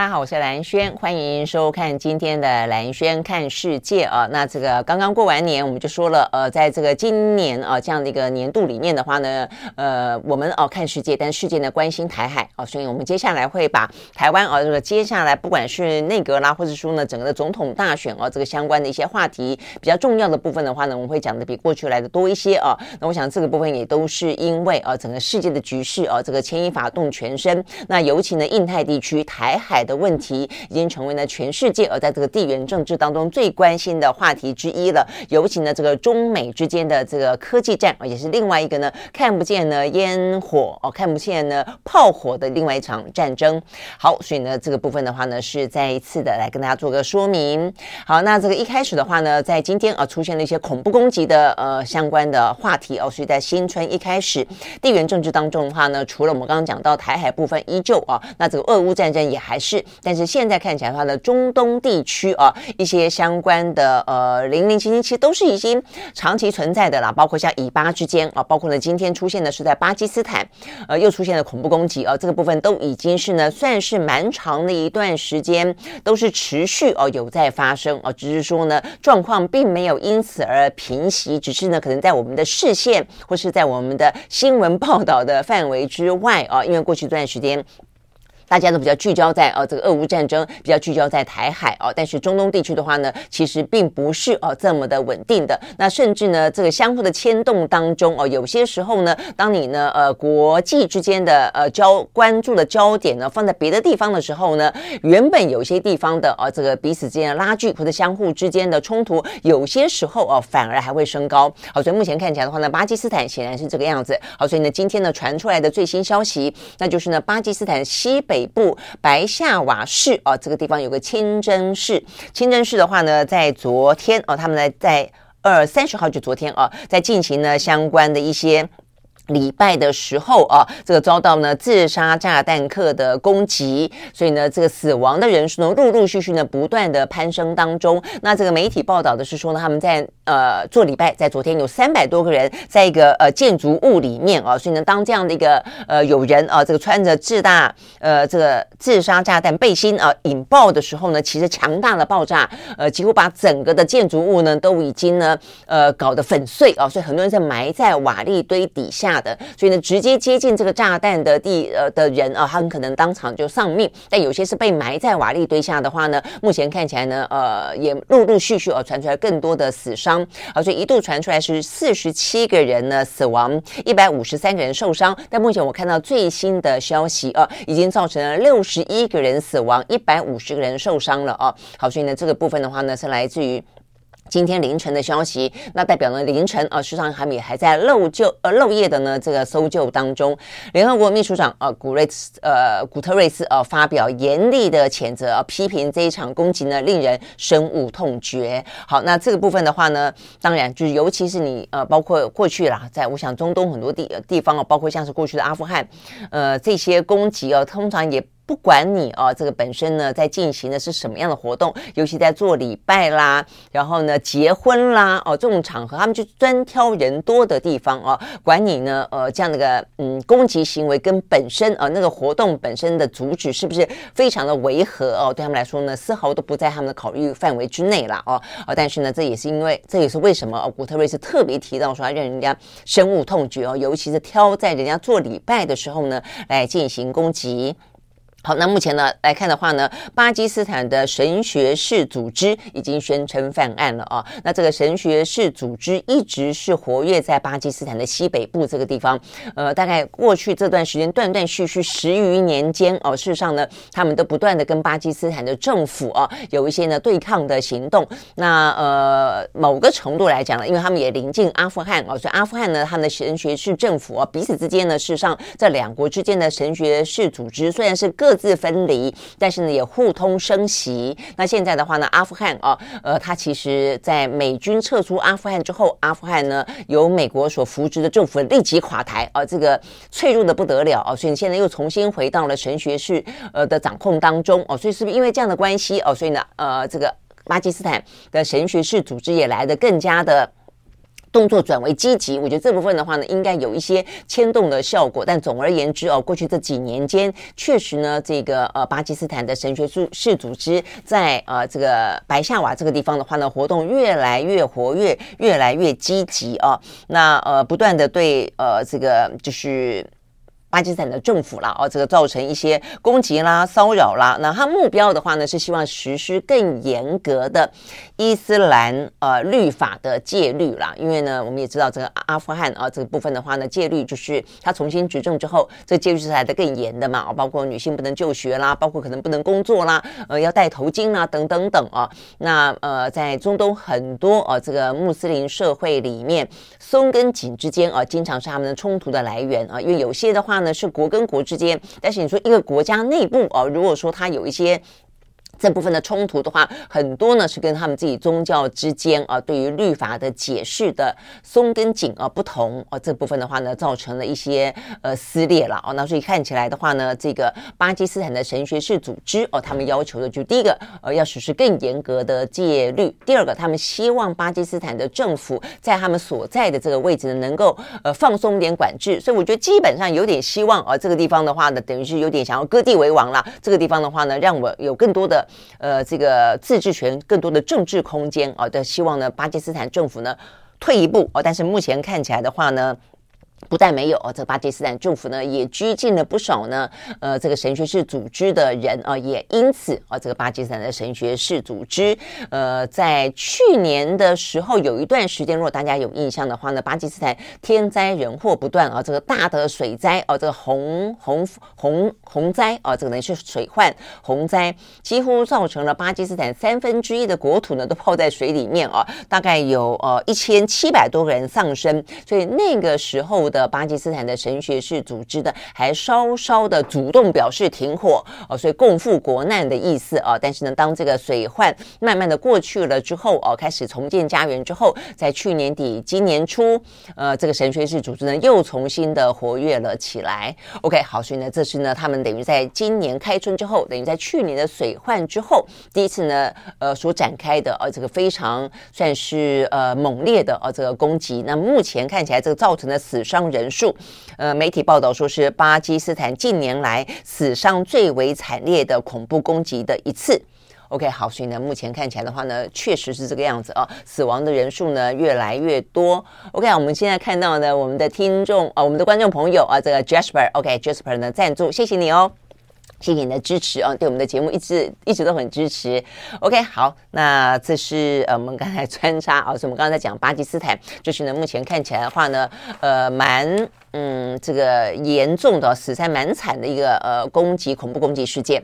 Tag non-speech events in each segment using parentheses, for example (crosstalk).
大家好，我是蓝轩，欢迎收看今天的蓝轩看世界啊。那这个刚刚过完年，我们就说了，呃，在这个今年啊这样的一个年度里面的话呢，呃，我们哦、看世界，但世界呢关心台海啊，所以我们接下来会把台湾啊这个接下来不管是内阁啦，或者说呢整个的总统大选啊这个相关的一些话题比较重要的部分的话呢，我们会讲的比过去来的多一些啊。那我想这个部分也都是因为啊整个世界的局势啊这个牵一发动全身，那尤其呢印太地区台海的问题已经成为了全世界而在这个地缘政治当中最关心的话题之一了。尤其呢，这个中美之间的这个科技战，也是另外一个呢看不见呢烟火哦，看不见呢炮火的另外一场战争。好，所以呢，这个部分的话呢，是再一次的来跟大家做个说明。好，那这个一开始的话呢，在今天啊出现了一些恐怖攻击的呃相关的话题哦，所以在新春一开始地缘政治当中的话呢，除了我们刚刚讲到台海部分依旧啊，那这个俄乌战争也还是。但是现在看起来的话呢，中东地区啊，一些相关的呃零零七七其实都是已经长期存在的啦，包括像以巴之间啊，包括呢今天出现的是在巴基斯坦，呃又出现了恐怖攻击啊，这个部分都已经是呢算是蛮长的一段时间都是持续哦有在发生啊，只是说呢状况并没有因此而平息，只是呢可能在我们的视线或是在我们的新闻报道的范围之外啊，因为过去这段时间。大家都比较聚焦在呃这个俄乌战争，比较聚焦在台海哦，但是中东地区的话呢，其实并不是哦这么的稳定的。那甚至呢，这个相互的牵动当中哦，有些时候呢，当你呢呃国际之间的呃焦关注的焦点呢放在别的地方的时候呢，原本有些地方的哦这个彼此之间的拉锯或者相互之间的冲突，有些时候哦反而还会升高。好，所以目前看起来的话呢，巴基斯坦显然是这个样子。好，所以呢，今天呢传出来的最新消息，那就是呢巴基斯坦西北。北部白下瓦市啊，这个地方有个清真寺。清真寺的话呢，在昨天哦，他们在在二三十号就昨天啊，在进行呢相关的一些。礼拜的时候啊，这个遭到呢自杀炸弹客的攻击，所以呢，这个死亡的人数呢陆陆续续呢不断的攀升当中。那这个媒体报道的是说呢，他们在呃做礼拜，在昨天有三百多个人在一个呃建筑物里面啊，所以呢，当这样的一个呃有人啊，这个穿着自大呃这个自杀炸弹背心啊引爆的时候呢，其实强大的爆炸呃几乎把整个的建筑物呢都已经呢呃搞得粉碎啊，所以很多人在埋在瓦砾堆底下。的，所以呢，直接接近这个炸弹的地呃的人啊，他很可能当场就丧命。但有些是被埋在瓦砾堆下的话呢，目前看起来呢，呃，也陆陆续续啊传出来更多的死伤啊，所以一度传出来是四十七个人呢死亡，一百五十三个人受伤。但目前我看到最新的消息啊，已经造成了六十一个人死亡，一百五十个人受伤了啊。好，所以呢，这个部分的话呢，是来自于。今天凌晨的消息，那代表呢凌晨啊，事实上他们也还在漏救呃漏夜的呢这个搜救当中。联合国秘书长呃古瑞斯呃古特瑞斯呃发表严厉的谴责，呃，批评这一场攻击呢令人深恶痛绝。好，那这个部分的话呢，当然就是尤其是你呃包括过去啦，在我想中东很多地地方啊，包括像是过去的阿富汗，呃这些攻击啊，通常也。不管你哦，这个本身呢，在进行的是什么样的活动，尤其在做礼拜啦，然后呢，结婚啦，哦，这种场合，他们就专挑人多的地方哦。管你呢，呃，这样的个嗯攻击行为跟本身啊、那个活动本身的主旨是不是非常的违和哦？对他们来说呢，丝毫都不在他们的考虑范围之内了哦。哦，但是呢，这也是因为，这也是为什么哦，古特瑞斯特别提到说，让人家深恶痛绝哦，尤其是挑在人家做礼拜的时候呢，来进行攻击。好，那目前呢来看的话呢，巴基斯坦的神学士组织已经宣称犯案了啊。那这个神学士组织一直是活跃在巴基斯坦的西北部这个地方，呃，大概过去这段时间断断续续十余年间哦，事实上呢，他们都不断的跟巴基斯坦的政府啊有一些呢对抗的行动。那呃，某个程度来讲呢，因为他们也临近阿富汗哦，所以阿富汗呢，他们的神学士政府啊彼此之间呢，事实上这两国之间的神学士组织虽然是各各自分离，但是呢也互通声息。那现在的话呢，阿富汗啊，呃，它其实在美军撤出阿富汗之后，阿富汗呢由美国所扶植的政府立即垮台啊，这个脆弱的不得了啊，所以现在又重新回到了神学士呃的掌控当中哦，所以是不是因为这样的关系哦，所以呢呃这个巴基斯坦的神学士组织也来的更加的。动作转为积极，我觉得这部分的话呢，应该有一些牵动的效果。但总而言之哦，过去这几年间，确实呢，这个呃巴基斯坦的神学士组织在呃这个白夏瓦这个地方的话呢，活动越来越活跃，越来越积极哦。那呃不断的对呃这个就是。巴基斯坦的政府啦，哦，这个造成一些攻击啦、骚扰啦。那他目标的话呢，是希望实施更严格的伊斯兰呃律法的戒律啦。因为呢，我们也知道这个阿富汗啊这个部分的话呢，戒律就是他重新执政之后，这个戒律是来的更严的嘛。包括女性不能就学啦，包括可能不能工作啦，呃，要戴头巾啦，等等等啊。那呃，在中东很多呃这个穆斯林社会里面，松跟紧之间啊，经常是他们的冲突的来源啊。因为有些的话。呢是国跟国之间，但是你说一个国家内部哦，如果说它有一些。这部分的冲突的话，很多呢是跟他们自己宗教之间啊，对于律法的解释的松跟紧啊不同啊，这部分的话呢，造成了一些呃撕裂了哦。那所以看起来的话呢，这个巴基斯坦的神学士组织哦，他们要求的就第一个呃要实施更严格的戒律，第二个他们希望巴基斯坦的政府在他们所在的这个位置呢，能够呃放松一点管制。所以我觉得基本上有点希望啊，这个地方的话呢，等于是有点想要割地为王了。这个地方的话呢，让我有更多的。呃，这个自治权更多的政治空间啊，的希望呢，巴基斯坦政府呢退一步哦，但是目前看起来的话呢。不但没有哦，这个巴基斯坦政府呢也拘禁了不少呢，呃，这个神学士组织的人啊，也因此啊，这个巴基斯坦的神学士组织，呃，在去年的时候有一段时间，如果大家有印象的话呢，巴基斯坦天灾人祸不断啊，这个大的水灾啊，这个洪洪洪洪灾啊，这个呢是水患洪灾，几乎造成了巴基斯坦三分之一的国土呢都泡在水里面啊，大概有呃一千七百多个人丧生，所以那个时候。的巴基斯坦的神学士组织的还稍稍的主动表示停火哦，所以共赴国难的意思啊。但是呢，当这个水患慢慢的过去了之后哦，开始重建家园之后，在去年底、今年初，呃，这个神学士组织呢又重新的活跃了起来。OK，好，所以呢，这是呢他们等于在今年开春之后，等于在去年的水患之后，第一次呢，呃，所展开的呃这个非常算是呃猛烈的呃这个攻击。那目前看起来，这个造成的死伤。人数，呃，媒体报道说是巴基斯坦近年来史上最为惨烈的恐怖攻击的一次。OK，好，所以呢，目前看起来的话呢，确实是这个样子啊，死亡的人数呢越来越多。OK，我们现在看到呢，我们的听众啊，我们的观众朋友啊，这个 Jasper，OK，Jasper 呢赞助，谢谢你哦。谢谢你的支持啊，对我们的节目一直一直都很支持。OK，好，那这是呃我们刚才穿插啊，是我们刚才在讲巴基斯坦，就是呢目前看起来的话呢，呃蛮。嗯，这个严重的死伤蛮惨的一个呃攻击恐怖攻击事件。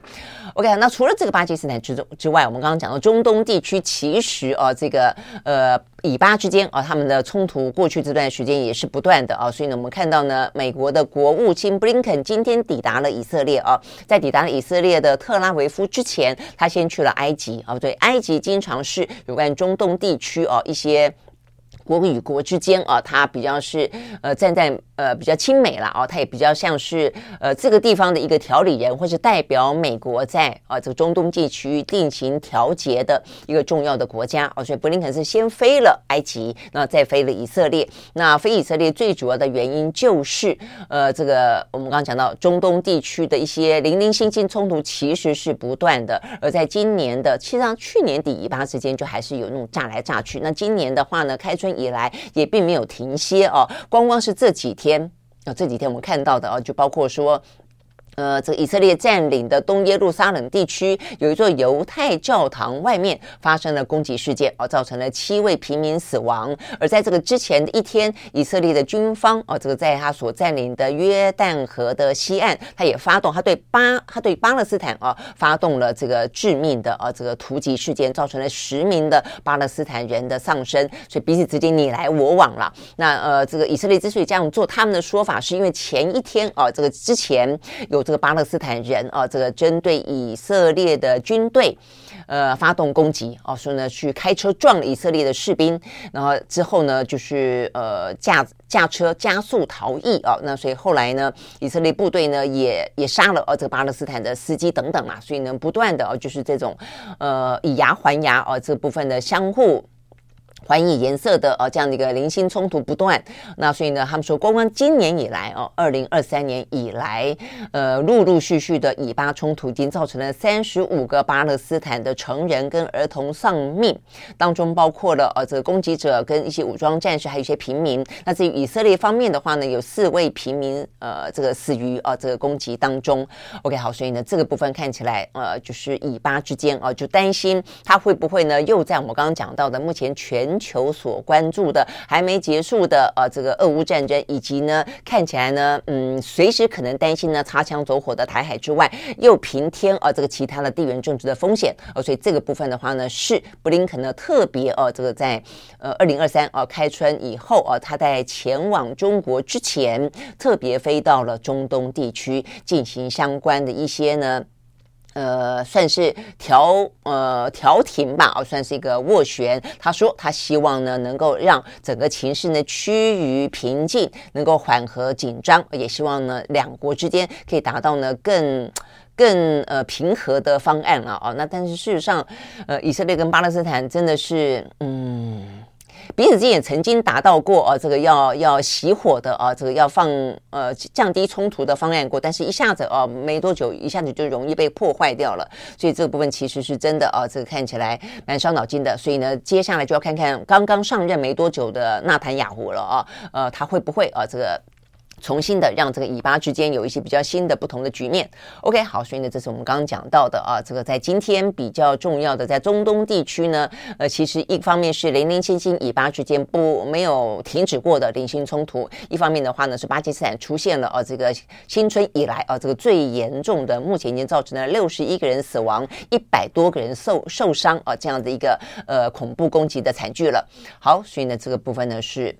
OK，那除了这个巴基斯坦之中之外，我们刚刚讲到中东地区，其实啊，这个呃以巴之间啊，他们的冲突过去这段时间也是不断的啊，所以呢，我们看到呢，美国的国务卿布林肯今天抵达了以色列啊，在抵达了以色列的特拉维夫之前，他先去了埃及啊，对，埃及经常是有关中东地区啊一些。国与国之间啊，他比较是呃站在呃比较亲美了啊，他也比较像是呃这个地方的一个调理人，或是代表美国在啊这个中东地区进行调节的一个重要的国家啊，所以布林肯是先飞了埃及，那再飞了以色列。那飞以色列最主要的原因就是呃这个我们刚刚讲到中东地区的一些零零星星冲突其实是不断的，而在今年的，其实上去年底以巴之间就还是有那种炸来炸去。那今年的话呢，开春。以来也并没有停歇哦，光光是这几天天啊，这几天我们看到的啊，就包括说。呃，这个以色列占领的东耶路撒冷地区有一座犹太教堂外面发生了攻击事件，哦，造成了七位平民死亡。而在这个之前的一天，以色列的军方，哦，这个在他所占领的约旦河的西岸，他也发动，他对巴，他对巴勒斯坦，哦，发动了这个致命的，哦，这个突击事件，造成了十名的巴勒斯坦人的丧生，所以彼此之间你来我往了。那呃，这个以色列之所以这样做，他们的说法是因为前一天，哦，这个之前有。这个巴勒斯坦人啊，这个针对以色列的军队，呃，发动攻击哦，说呢去开车撞了以色列的士兵，然后之后呢就是呃驾驾车加速逃逸哦，那所以后来呢，以色列部队呢也也杀了哦这个巴勒斯坦的司机等等嘛，所以呢不断的哦就是这种呃以牙还牙哦这部分的相互。还以颜色的呃这样的一个零星冲突不断，那所以呢，他们说，光光今年以来哦，二零二三年以来，呃，陆陆续续的以巴冲突已经造成了三十五个巴勒斯坦的成人跟儿童丧命，当中包括了呃这个攻击者跟一些武装战士，还有一些平民。那至于以色列方面的话呢，有四位平民呃这个死于呃这个攻击当中。OK，好，所以呢这个部分看起来呃就是以巴之间啊、呃，就担心他会不会呢又在我们刚刚讲到的目前全。球所关注的还没结束的呃这个俄乌战争，以及呢看起来呢嗯随时可能担心呢擦枪走火的台海之外，又平添呃这个其他的地缘政治的风险呃，所以这个部分的话呢是布林肯呢特别呃这个在呃二零二三呃开春以后呃他在前往中国之前特别飞到了中东地区进行相关的一些呢。呃，算是调呃调停吧，哦，算是一个斡旋。他说他希望呢，能够让整个情势呢趋于平静，能够缓和紧张，也希望呢两国之间可以达到呢更更呃平和的方案啊。哦，那但是事实上，呃，以色列跟巴勒斯坦真的是嗯。彼此之间也曾经达到过啊，这个要要熄火的啊，这个要放呃降低冲突的方案过，但是一下子啊没多久，一下子就容易被破坏掉了。所以这个部分其实是真的啊，这个看起来蛮伤脑筋的。所以呢，接下来就要看看刚刚上任没多久的纳坦雅胡了啊，呃，他会不会啊这个。重新的让这个以巴之间有一些比较新的不同的局面。OK，好，所以呢，这是我们刚刚讲到的啊，这个在今天比较重要的，在中东地区呢，呃，其实一方面是零零星星以巴之间不没有停止过的零星冲突，一方面的话呢是巴基斯坦出现了啊这个新春以来啊这个最严重的，目前已经造成了六十一个人死亡，一百多个人受受伤啊这样的一个呃恐怖攻击的惨剧了。好，所以呢这个部分呢是。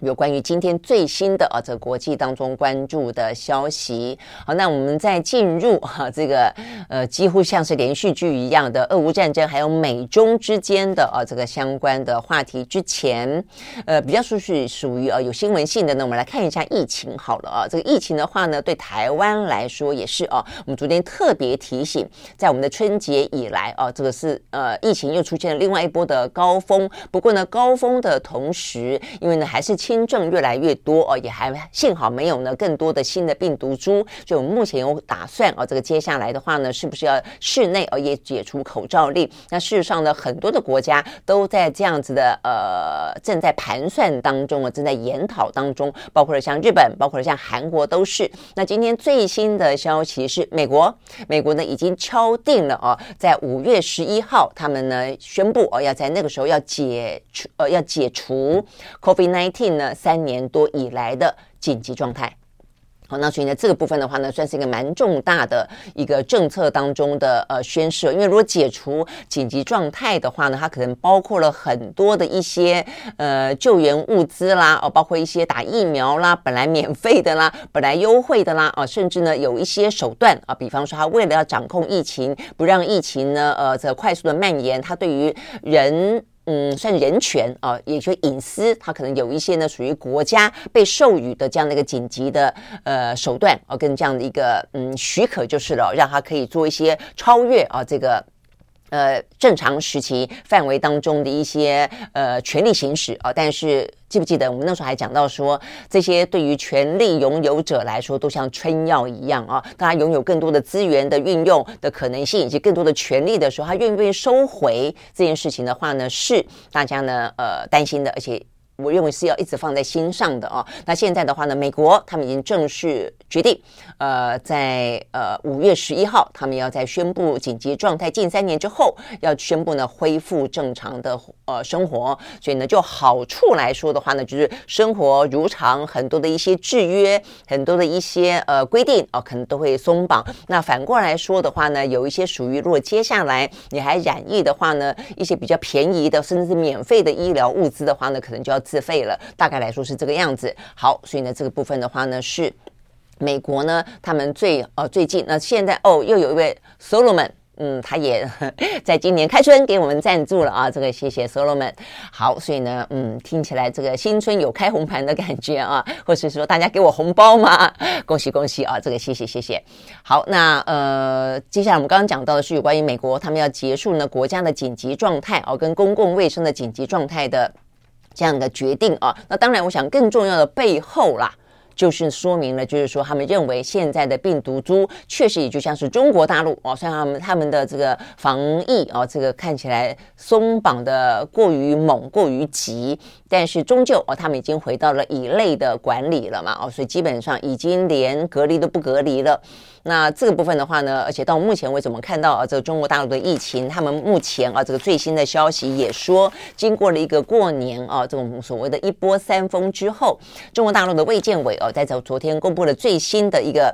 有关于今天最新的啊，这国际当中关注的消息。好，那我们在进入哈这个呃几乎像是连续剧一样的俄乌战争，还有美中之间的啊这个相关的话题之前，呃比较属是属于啊有新闻性的呢，我们来看一下疫情好了啊。这个疫情的话呢，对台湾来说也是啊，我们昨天特别提醒，在我们的春节以来啊，这个是呃疫情又出现了另外一波的高峰。不过呢，高峰的同时，因为呢还是。轻症越来越多哦，也还幸好没有呢更多的新的病毒株，就目前有打算哦，这个接下来的话呢，是不是要室内哦也解除口罩令？那事实上呢，很多的国家都在这样子的呃正在盘算当中啊，正在研讨当中，包括了像日本，包括了像韩国都是。那今天最新的消息是，美国，美国呢已经敲定了哦，在五月十一号，他们呢宣布哦要在那个时候要解除呃要解除 COVID-19 那。三年多以来的紧急状态，好，那所以呢，这个部分的话呢，算是一个蛮重大的一个政策当中的呃宣示。因为如果解除紧急状态的话呢，它可能包括了很多的一些呃救援物资啦，哦，包括一些打疫苗啦，本来免费的啦，本来优惠的啦，啊，甚至呢有一些手段啊，比方说他为了要掌控疫情，不让疫情呢呃这快速的蔓延，它对于人。嗯，算人权啊，也就隐私，它可能有一些呢，属于国家被授予的这样的一个紧急的呃手段啊，跟这样的一个嗯许可就是了，让它可以做一些超越啊这个。呃，正常时期范围当中的一些呃权力行使啊，但是记不记得我们那时候还讲到说，这些对于权力拥有者来说都像春药一样啊，当他拥有更多的资源的运用的可能性，以及更多的权利的时候，他愿不愿意收回这件事情的话呢，是大家呢呃担心的，而且。我认为是要一直放在心上的啊。那现在的话呢，美国他们已经正式决定，呃，在呃五月十一号，他们要在宣布紧急状态近三年之后，要宣布呢恢复正常的呃生活。所以呢，就好处来说的话呢，就是生活如常，很多的一些制约，很多的一些呃规定啊、呃，可能都会松绑。那反过来说的话呢，有一些属于如果接下来你还染疫的话呢，一些比较便宜的甚至是免费的医疗物资的话呢，可能就要。自费了，大概来说是这个样子。好，所以呢，这个部分的话呢是。美国呢，他们最呃最近那现在哦，又有一位 Solomon。嗯，他也 (laughs) 在今年开春给我们赞助了啊，这个谢谢 Solomon。好，所以呢，嗯，听起来这个新春有开红盘的感觉啊，或是说大家给我红包吗？恭喜恭喜啊，这个谢谢谢谢。好，那呃，接下来我们刚刚讲到的是有关于美国他们要结束呢国家的紧急状态哦，跟公共卫生的紧急状态的这样的决定啊。那当然，我想更重要的背后啦。就是说明了，就是说他们认为现在的病毒株确实也就像是中国大陆哦，虽然他们他们的这个防疫哦，这个看起来松绑的过于猛、过于急，但是终究哦，他们已经回到了乙类的管理了嘛哦，所以基本上已经连隔离都不隔离了。那这个部分的话呢，而且到目前为止，我们看到啊，这个中国大陆的疫情，他们目前啊，这个最新的消息也说，经过了一个过年啊，这种所谓的一波三峰之后，中国大陆的卫健委哦，在昨昨天公布了最新的一个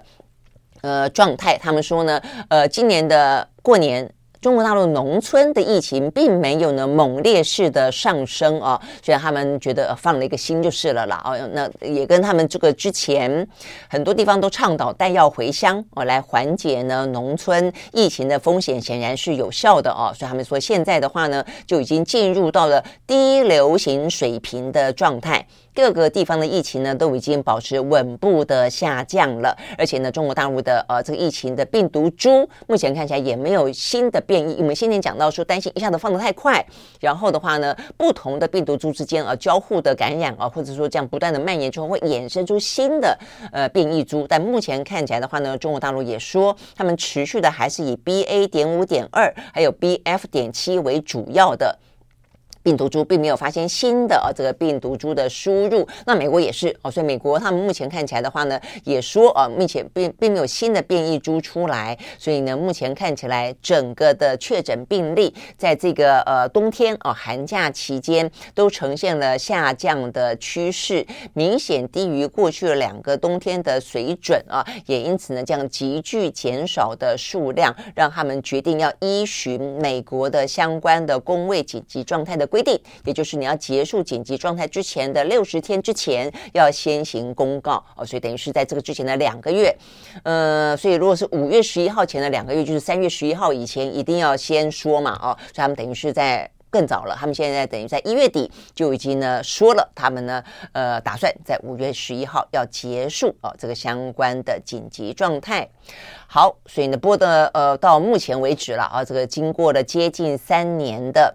呃状态，他们说呢，呃，今年的过年。中国大陆农村的疫情并没有呢猛烈式的上升啊，所以他们觉得放了一个心就是了啦。哦，那也跟他们这个之前很多地方都倡导带药回乡哦，来缓解呢农村疫情的风险，显然是有效的哦。所以他们说现在的话呢，就已经进入到了低流行水平的状态。各个地方的疫情呢，都已经保持稳步的下降了，而且呢，中国大陆的呃这个疫情的病毒株目前看起来也没有新的变异。我们先前讲到说，担心一下子放得太快，然后的话呢，不同的病毒株之间呃交互的感染啊，或者说这样不断的蔓延之后，会衍生出新的呃变异株。但目前看起来的话呢，中国大陆也说，他们持续的还是以 BA. 点五点二还有 BF. 点七为主要的。病毒株并没有发现新的啊，这个病毒株的输入。那美国也是哦，所以美国他们目前看起来的话呢，也说啊，目前并并没有新的变异株出来。所以呢，目前看起来整个的确诊病例在这个呃冬天啊寒假期间都呈现了下降的趋势，明显低于过去的两个冬天的水准啊。也因此呢，这样急剧减少的数量，让他们决定要依循美国的相关的公卫紧急状态的。规定，也就是你要结束紧急状态之前的六十天之前，要先行公告哦，所以等于是在这个之前的两个月，呃，所以如果是五月十一号前的两个月，就是三月十一号以前一定要先说嘛，哦，所以他们等于是在更早了，他们现在等于在一月底就已经呢说了，他们呢呃打算在五月十一号要结束哦这个相关的紧急状态。好，所以呢，播的呃到目前为止了啊，这个经过了接近三年的。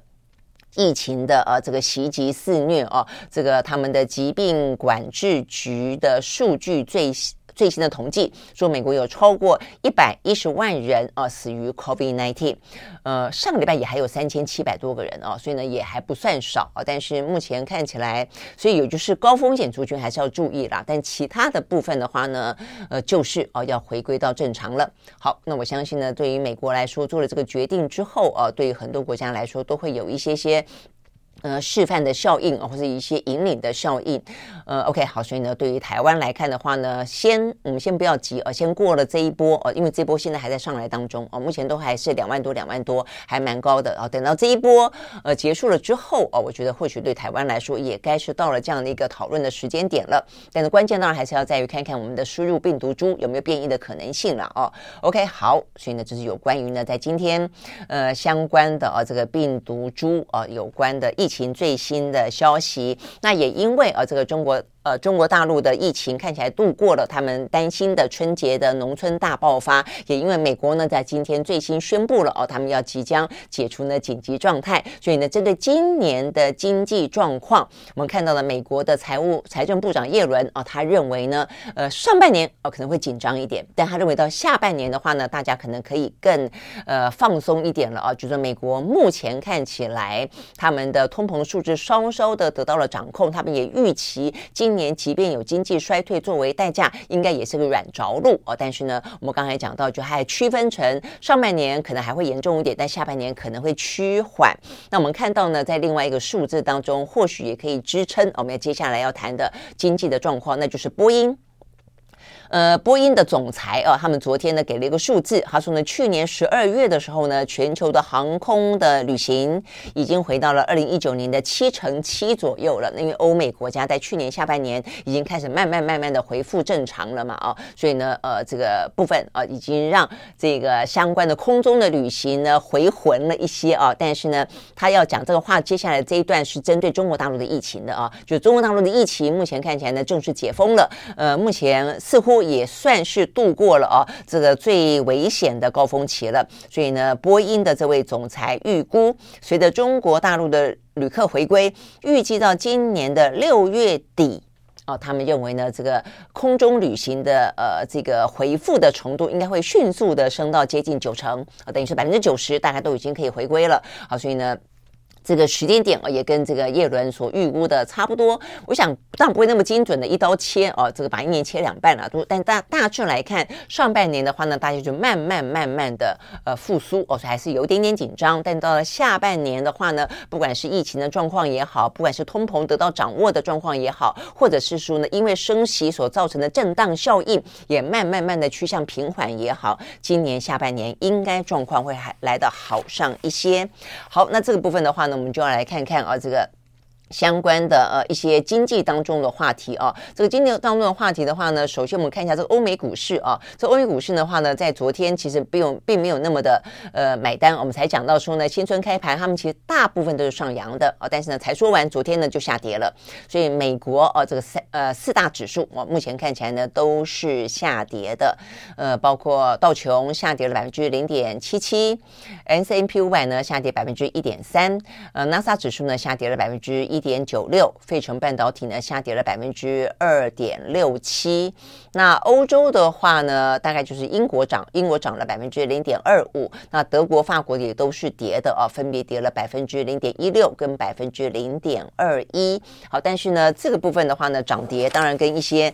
疫情的呃这个袭击肆虐哦，这个他们的疾病管制局的数据最最新的统计说，美国有超过一百一十万人啊死于 COVID-19，呃，上个礼拜也还有三千七百多个人啊，所以呢也还不算少啊。但是目前看起来，所以有就是高风险族群还是要注意啦。但其他的部分的话呢，呃，就是哦要回归到正常了。好，那我相信呢，对于美国来说，做了这个决定之后啊，对于很多国家来说，都会有一些些。呃，示范的效应或者一些引领的效应，呃，OK，好，所以呢，对于台湾来看的话呢，先我们先不要急，呃，先过了这一波，呃，因为这波现在还在上来当中，呃，目前都还是两万多，两万多，还蛮高的，呃，等到这一波呃结束了之后，呃，我觉得或许对台湾来说也该是到了这样的一个讨论的时间点了。但是关键当然还是要在于看看我们的输入病毒株有没有变异的可能性了，哦，OK，好，所以呢，这是有关于呢在今天呃相关的呃这个病毒株呃有关的疫。疫情最新的消息，那也因为啊，这个中国。呃，中国大陆的疫情看起来度过了他们担心的春节的农村大爆发，也因为美国呢在今天最新宣布了哦，他们要即将解除呢紧急状态，所以呢，针对今年的经济状况，我们看到了美国的财务财政部长叶伦啊、哦，他认为呢，呃，上半年哦可能会紧张一点，但他认为到下半年的话呢，大家可能可以更呃放松一点了啊，就是美国目前看起来他们的通膨数字稍稍的得到了掌控，他们也预期今年即便有经济衰退作为代价，应该也是个软着陆哦。但是呢，我们刚才讲到，就还区分成上半年可能还会严重一点，但下半年可能会趋缓。那我们看到呢，在另外一个数字当中，或许也可以支撑我们要接下来要谈的经济的状况，那就是波音。呃，波音的总裁啊，他们昨天呢给了一个数字，他说呢，去年十二月的时候呢，全球的航空的旅行已经回到了二零一九年的七成七左右了。因为欧美国家在去年下半年已经开始慢慢慢慢的恢复正常了嘛，啊，所以呢，呃，这个部分啊，已经让这个相关的空中的旅行呢回魂了一些啊。但是呢，他要讲这个话，接下来这一段是针对中国大陆的疫情的啊，就中国大陆的疫情目前看起来呢正式解封了，呃，目前似乎。也算是度过了哦，这个最危险的高峰期了。所以呢，波音的这位总裁预估，随着中国大陆的旅客回归，预计到今年的六月底哦，他们认为呢，这个空中旅行的呃这个回复的程度应该会迅速的升到接近九成啊，等于是百分之九十，大概都已经可以回归了。好，所以呢。这个时间点啊，也跟这个叶伦所预估的差不多。我想当然不会那么精准的一刀切哦，这个把一年切两半了。都但大大致来看，上半年的话呢，大家就慢慢慢慢的呃复苏哦，所以还是有点点紧张。但到了下半年的话呢，不管是疫情的状况也好，不管是通膨得到掌握的状况也好，或者是说呢，因为升息所造成的震荡效应也慢慢慢的趋向平缓也好，今年下半年应该状况会还来得好上一些。好，那这个部分的话呢，我们就要来看看啊，这个。相关的呃一些经济当中的话题啊，这个经济当中的话题的话呢，首先我们看一下这个欧美股市啊，这欧美股市的话呢，在昨天其实并有并没有那么的呃买单，我们才讲到说呢，新春开盘他们其实大部分都是上扬的啊，但是呢才说完昨天呢就下跌了，所以美国啊这个三呃四大指数啊目前看起来呢都是下跌的，呃包括道琼下跌了百分之零点七七，S&P 五百呢下跌百分之一点三，呃纳斯达指数呢下跌了百分之一。一点九六，费城半导体呢下跌了百分之二点六七。那欧洲的话呢，大概就是英国涨，英国涨了百分之零点二五。那德国、法国也都是跌的啊，分别跌了百分之零点一六跟百分之零点二一。好，但是呢，这个部分的话呢，涨跌当然跟一些。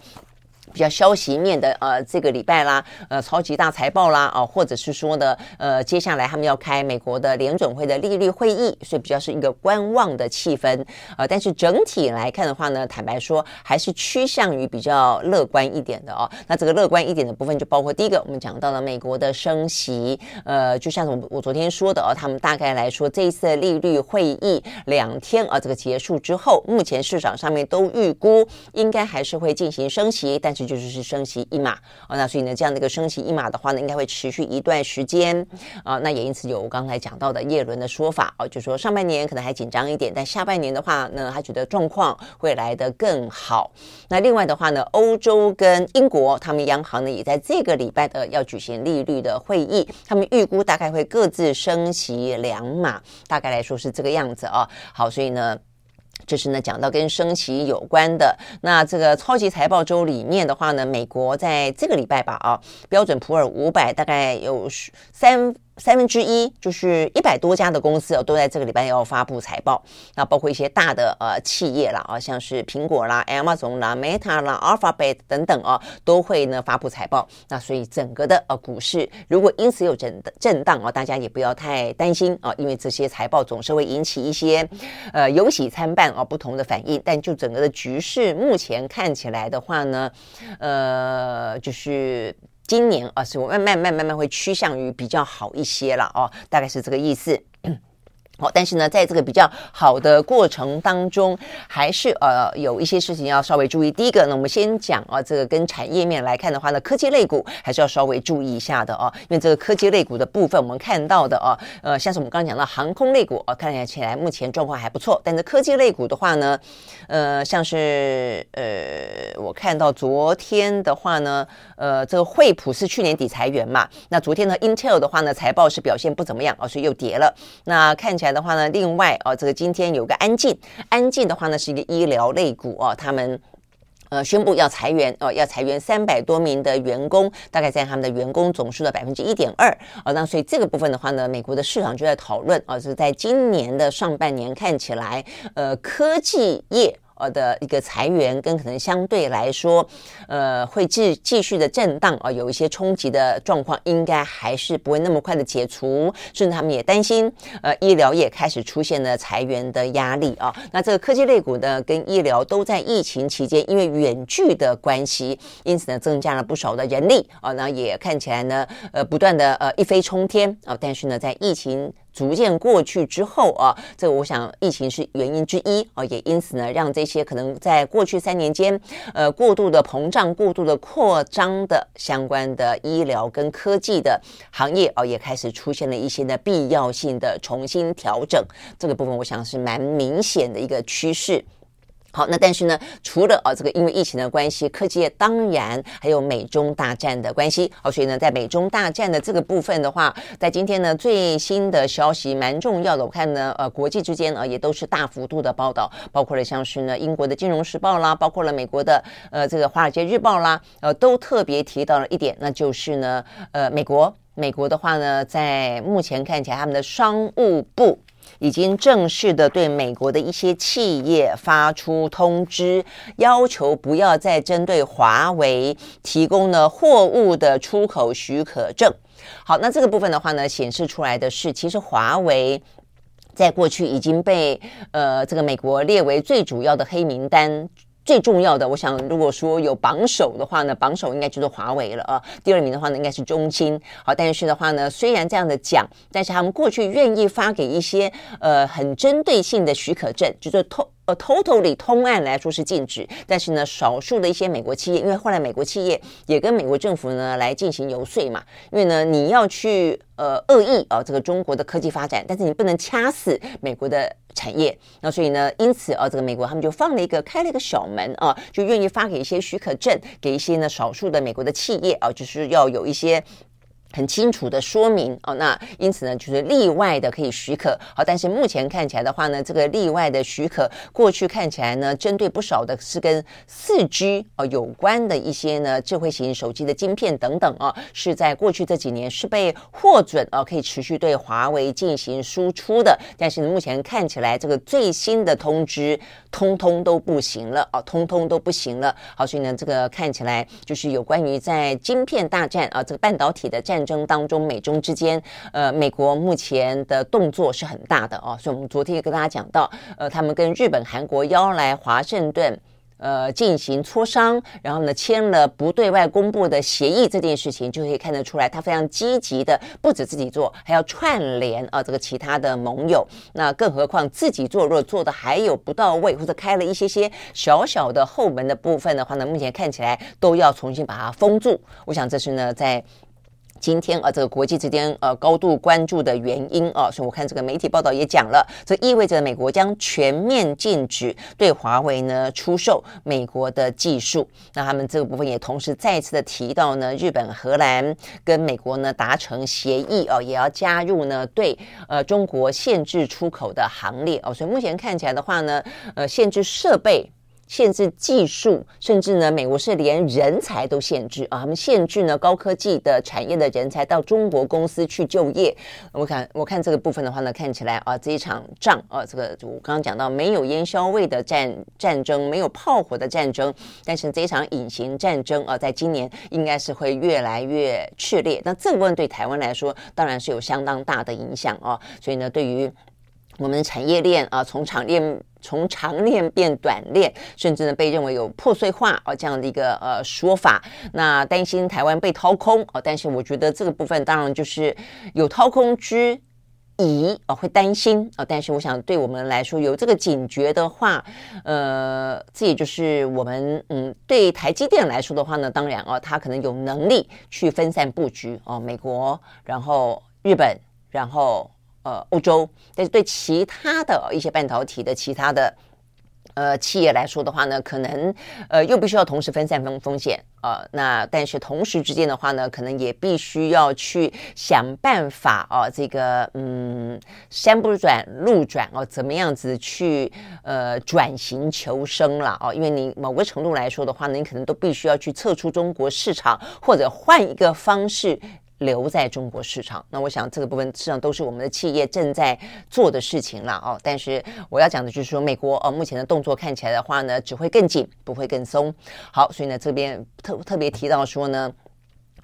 比较消息面的呃，这个礼拜啦，呃，超级大财报啦，啊、或者是说呢，呃，接下来他们要开美国的联准会的利率会议，所以比较是一个观望的气氛啊、呃。但是整体来看的话呢，坦白说还是趋向于比较乐观一点的哦。那这个乐观一点的部分就包括第一个，我们讲到了美国的升息，呃，就像我我昨天说的哦，他们大概来说这一次的利率会议两天啊，这个结束之后，目前市场上面都预估应该还是会进行升息，但是。就是是升息一码啊，那所以呢，这样的一个升息一码的话呢，应该会持续一段时间啊。那也因此有我刚才讲到的叶伦的说法啊，就说上半年可能还紧张一点，但下半年的话呢，他觉得状况会来得更好。那另外的话呢，欧洲跟英国他们央行呢，也在这个礼拜的要举行利率的会议，他们预估大概会各自升息两码，大概来说是这个样子啊。好，所以呢。这是呢，讲到跟升旗有关的，那这个超级财报周里面的话呢，美国在这个礼拜吧，啊，标准普尔五百大概有三。三分之一就是一百多家的公司哦，都在这个礼拜要发布财报。那包括一些大的呃企业啦，啊，像是苹果啦、Amazon 啦、Meta 啦、Alphabet 等等啊，都会呢发布财报。那所以整个的呃股市如果因此有震震荡啊，大家也不要太担心啊，因为这些财报总是会引起一些呃有喜参半啊不同的反应。但就整个的局势目前看起来的话呢，呃，就是。今年啊，是我慢慢慢慢慢会趋向于比较好一些了哦，大概是这个意思。好，但是呢，在这个比较好的过程当中，还是呃有一些事情要稍微注意。第一个呢，我们先讲啊，这个跟产业面来看的话呢，科技类股还是要稍微注意一下的哦，因为这个科技类股的部分，我们看到的啊，呃，像是我们刚刚讲到航空类股啊，看起来目前状况还不错。但是科技类股的话呢，呃，像是呃，我看到昨天的话呢，呃，这个惠普是去年底裁员嘛，那昨天呢，Intel 的话呢，财报是表现不怎么样啊，所以又跌了。那看起来。的话呢，另外哦，这个今天有个安静，安静的话呢是一个医疗类股哦，他们呃宣布要裁员哦，要裁员三百多名的员工，大概占他们的员工总数的百分之一点二哦，那所以这个部分的话呢，美国的市场就在讨论啊，就是在今年的上半年看起来，呃，科技业。的一个裁员，跟可能相对来说，呃，会继继续的震荡啊，有一些冲击的状况，应该还是不会那么快的解除。甚至他们也担心，呃，医疗业开始出现了裁员的压力啊。那这个科技类股呢，跟医疗都在疫情期间因为远距的关系，因此呢，增加了不少的人力啊。那也看起来呢，呃，不断的呃一飞冲天啊。但是呢，在疫情逐渐过去之后啊，这个我想疫情是原因之一啊，也因此呢，让这些可能在过去三年间，呃，过度的膨胀、过度的扩张的相关的医疗跟科技的行业啊，也开始出现了一些呢必要性的重新调整。这个部分我想是蛮明显的一个趋势。好，那但是呢，除了啊这个因为疫情的关系，科技业当然还有美中大战的关系。好，所以呢，在美中大战的这个部分的话，在今天呢最新的消息蛮重要的，我看呢呃国际之间啊也都是大幅度的报道，包括了像是呢英国的金融时报啦，包括了美国的呃这个华尔街日报啦，呃都特别提到了一点，那就是呢呃美国美国的话呢，在目前看起来他们的商务部。已经正式的对美国的一些企业发出通知，要求不要再针对华为提供呢货物的出口许可证。好，那这个部分的话呢，显示出来的是，其实华为在过去已经被呃这个美国列为最主要的黑名单。最重要的，我想，如果说有榜首的话呢，榜首应该就是华为了啊。第二名的话呢，应该是中兴。好，但是的话呢，虽然这样的讲，但是他们过去愿意发给一些呃很针对性的许可证，就是通。呃，totally 通案来说是禁止，但是呢，少数的一些美国企业，因为后来美国企业也跟美国政府呢来进行游说嘛，因为呢，你要去呃恶意啊这个中国的科技发展，但是你不能掐死美国的产业，那所以呢，因此啊，这个美国他们就放了一个开了一个小门啊，就愿意发给一些许可证，给一些呢少数的美国的企业啊，就是要有一些。很清楚的说明哦，那因此呢，就是例外的可以许可好，但是目前看起来的话呢，这个例外的许可过去看起来呢，针对不少的是跟四 G 哦有关的一些呢智慧型手机的晶片等等啊，是在过去这几年是被获准啊可以持续对华为进行输出的，但是，目前看起来这个最新的通知通通都不行了啊，通通都不行了。好，所以呢，这个看起来就是有关于在晶片大战啊，这个半导体的战。争当中，美中之间，呃，美国目前的动作是很大的哦，所以我们昨天也跟大家讲到，呃，他们跟日本、韩国邀来华盛顿，呃，进行磋商，然后呢，签了不对外公布的协议，这件事情就可以看得出来，他非常积极的，不止自己做，还要串联啊，这个其他的盟友。那更何况自己做，如果做的还有不到位，或者开了一些些小小的后门的部分的话呢，目前看起来都要重新把它封住。我想这是呢，在。今天啊，这个国际之间呃高度关注的原因啊，所以我看这个媒体报道也讲了，这意味着美国将全面禁止对华为呢出售美国的技术。那他们这个部分也同时再次的提到呢，日本、荷兰跟美国呢达成协议啊，也要加入呢对呃中国限制出口的行列哦。所以目前看起来的话呢，呃限制设备。限制技术，甚至呢，美国是连人才都限制啊！他们限制呢高科技的产业的人才到中国公司去就业。我看我看这个部分的话呢，看起来啊，这一场仗啊，这个我刚刚讲到没有烟硝味的战战争，没有炮火的战争，但是这一场隐形战争啊，在今年应该是会越来越炽烈。那这个部分对台湾来说，当然是有相当大的影响啊。所以呢，对于我们的产业链啊，从长链从长链变短链，甚至呢被认为有破碎化啊这样的一个呃说法。那担心台湾被掏空啊，但是我觉得这个部分当然就是有掏空之疑啊，会担心啊。但是我想对我们来说有这个警觉的话，呃，这也就是我们嗯对台积电来说的话呢，当然啊，它可能有能力去分散布局啊，美国，然后日本，然后。呃，欧洲，但是对其他的一些半导体的其他的呃企业来说的话呢，可能呃又必须要同时分散风风险、呃。那但是同时之间的话呢，可能也必须要去想办法啊，这个嗯，山不转路转哦、怎么样子去呃转型求生了哦、因为你某个程度来说的话呢，你可能都必须要去撤出中国市场，或者换一个方式。留在中国市场。那我想这个部分实际上都是我们的企业正在做的事情了哦。但是我要讲的就是说，美国呃目前的动作看起来的话呢，只会更紧，不会更松。好，所以呢这边特特别提到说呢。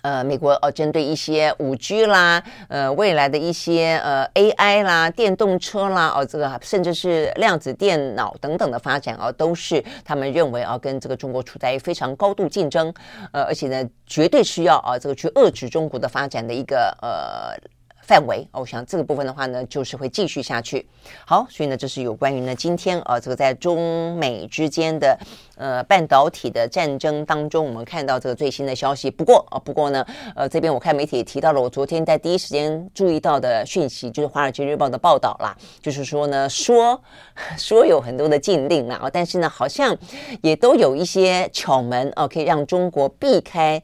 呃，美国哦，针对一些五 G 啦，呃，未来的一些呃 AI 啦、电动车啦，哦，这个甚至是量子电脑等等的发展哦，都是他们认为啊，跟这个中国处在非常高度竞争，呃，而且呢，绝对需要啊，这个去遏制中国的发展的一个呃。范围，我想这个部分的话呢，就是会继续下去。好，所以呢，这是有关于呢今天啊，这个在中美之间的呃半导体的战争当中，我们看到这个最新的消息。不过啊，不过呢，呃，这边我看媒体也提到了，我昨天在第一时间注意到的讯息，就是《华尔街日报》的报道啦，就是说呢，说 (laughs) 说有很多的禁令啦，但是呢，好像也都有一些巧门啊，可以让中国避开。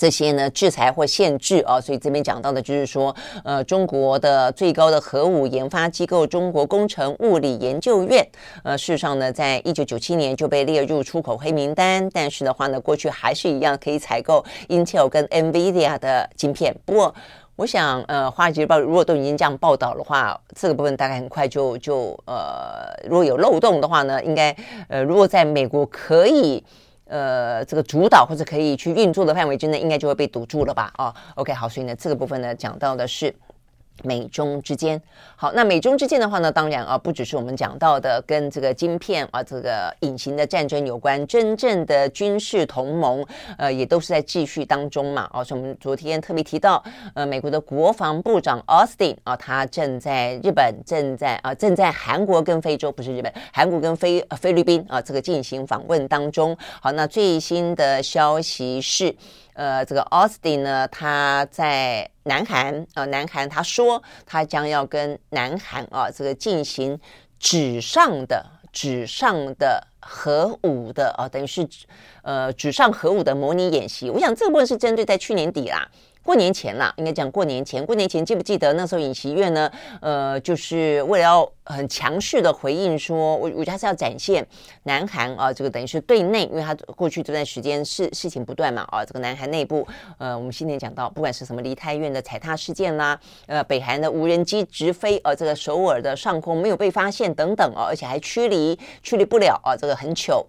这些呢，制裁或限制啊，所以这边讲到的就是说，呃，中国的最高的核武研发机构中国工程物理研究院，呃，事实上呢，在一九九七年就被列入出口黑名单，但是的话呢，过去还是一样可以采购 Intel 跟 NVIDIA 的晶片。不过，我想，呃，《华尔街日报》如果都已经这样报道的话，这个部分大概很快就就呃，如果有漏洞的话呢，应该呃，如果在美国可以。呃，这个主导或者可以去运作的范围之内，应该就会被堵住了吧？哦，OK，好，所以呢，这个部分呢，讲到的是。美中之间，好，那美中之间的话呢，当然啊，不只是我们讲到的跟这个晶片啊，这个隐形的战争有关，真正的军事同盟，呃，也都是在继续当中嘛。哦，所以我们昨天特别提到，呃，美国的国防部长奥斯汀啊，他正在日本，正在啊，正在韩国跟非洲，不是日本，韩国跟菲菲律宾啊，这个进行访问当中。好，那最新的消息是。呃，这个奥斯汀呢，他在南韩啊，南韩他说他将要跟南韩啊，这个进行纸上的纸上的核武的啊，等于是呃纸上核武的模拟演习。我想这个部分是针对在去年底啦。过年前啦，应该讲过年前。过年前记不记得那时候尹锡悦呢？呃，就是为了要很强势的回应说，我我觉得他是要展现南韩啊，这个等于是对内，因为他过去这段时间事事情不断嘛啊，这个南韩内部，呃，我们新年讲到，不管是什么梨泰院的踩踏事件啦，呃，北韩的无人机直飞呃这个首尔的上空没有被发现等等啊，而且还驱离驱离不了啊，这个很糗。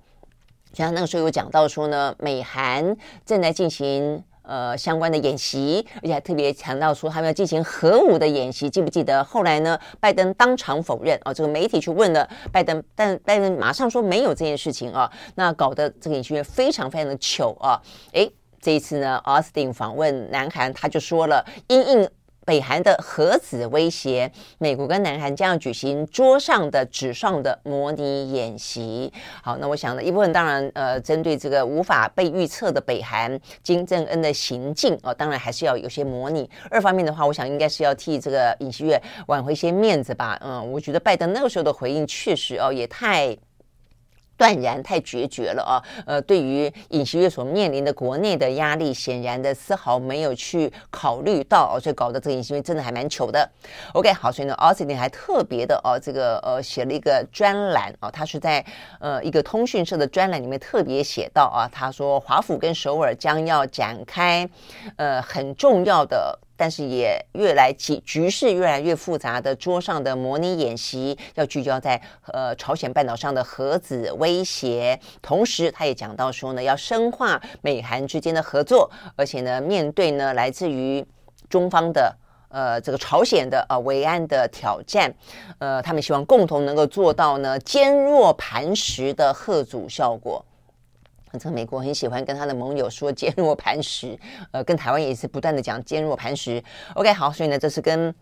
像那个时候有讲到说呢，美韩正在进行。呃，相关的演习，而且还特别强调说他们要进行核武的演习，记不记得？后来呢，拜登当场否认哦，这个媒体去问了拜登，但拜登马上说没有这件事情啊，那搞得这个演习员非常非常的糗啊。诶，这一次呢，奥斯汀访问南韩，他就说了，因应。北韩的核子威胁，美国跟南韩将要举行桌上的纸上的模拟演习。好，那我想呢，一部分当然呃，针对这个无法被预测的北韩金正恩的行径啊、呃，当然还是要有些模拟。二方面的话，我想应该是要替这个尹锡悦挽回一些面子吧。嗯，我觉得拜登那个时候的回应确实哦，也太。断然太决绝了啊！呃，对于尹锡悦所面临的国内的压力，显然的丝毫没有去考虑到，所以搞得这个尹锡悦真的还蛮糗的。OK，好，所以呢，奥斯汀还特别的哦，这个呃写了一个专栏啊，他是在呃一个通讯社的专栏里面特别写到啊，他说华府跟首尔将要展开呃很重要的。但是也越来局局势越来越复杂的桌上的模拟演习，要聚焦在呃朝鲜半岛上的核子威胁。同时，他也讲到说呢，要深化美韩之间的合作，而且呢，面对呢来自于中方的呃这个朝鲜的呃维安的挑战，呃，他们希望共同能够做到呢坚若磐石的贺阻效果。这个美国很喜欢跟他的盟友说坚若磐石，呃，跟台湾也是不断的讲坚若磐石。OK，好，所以呢，这是跟。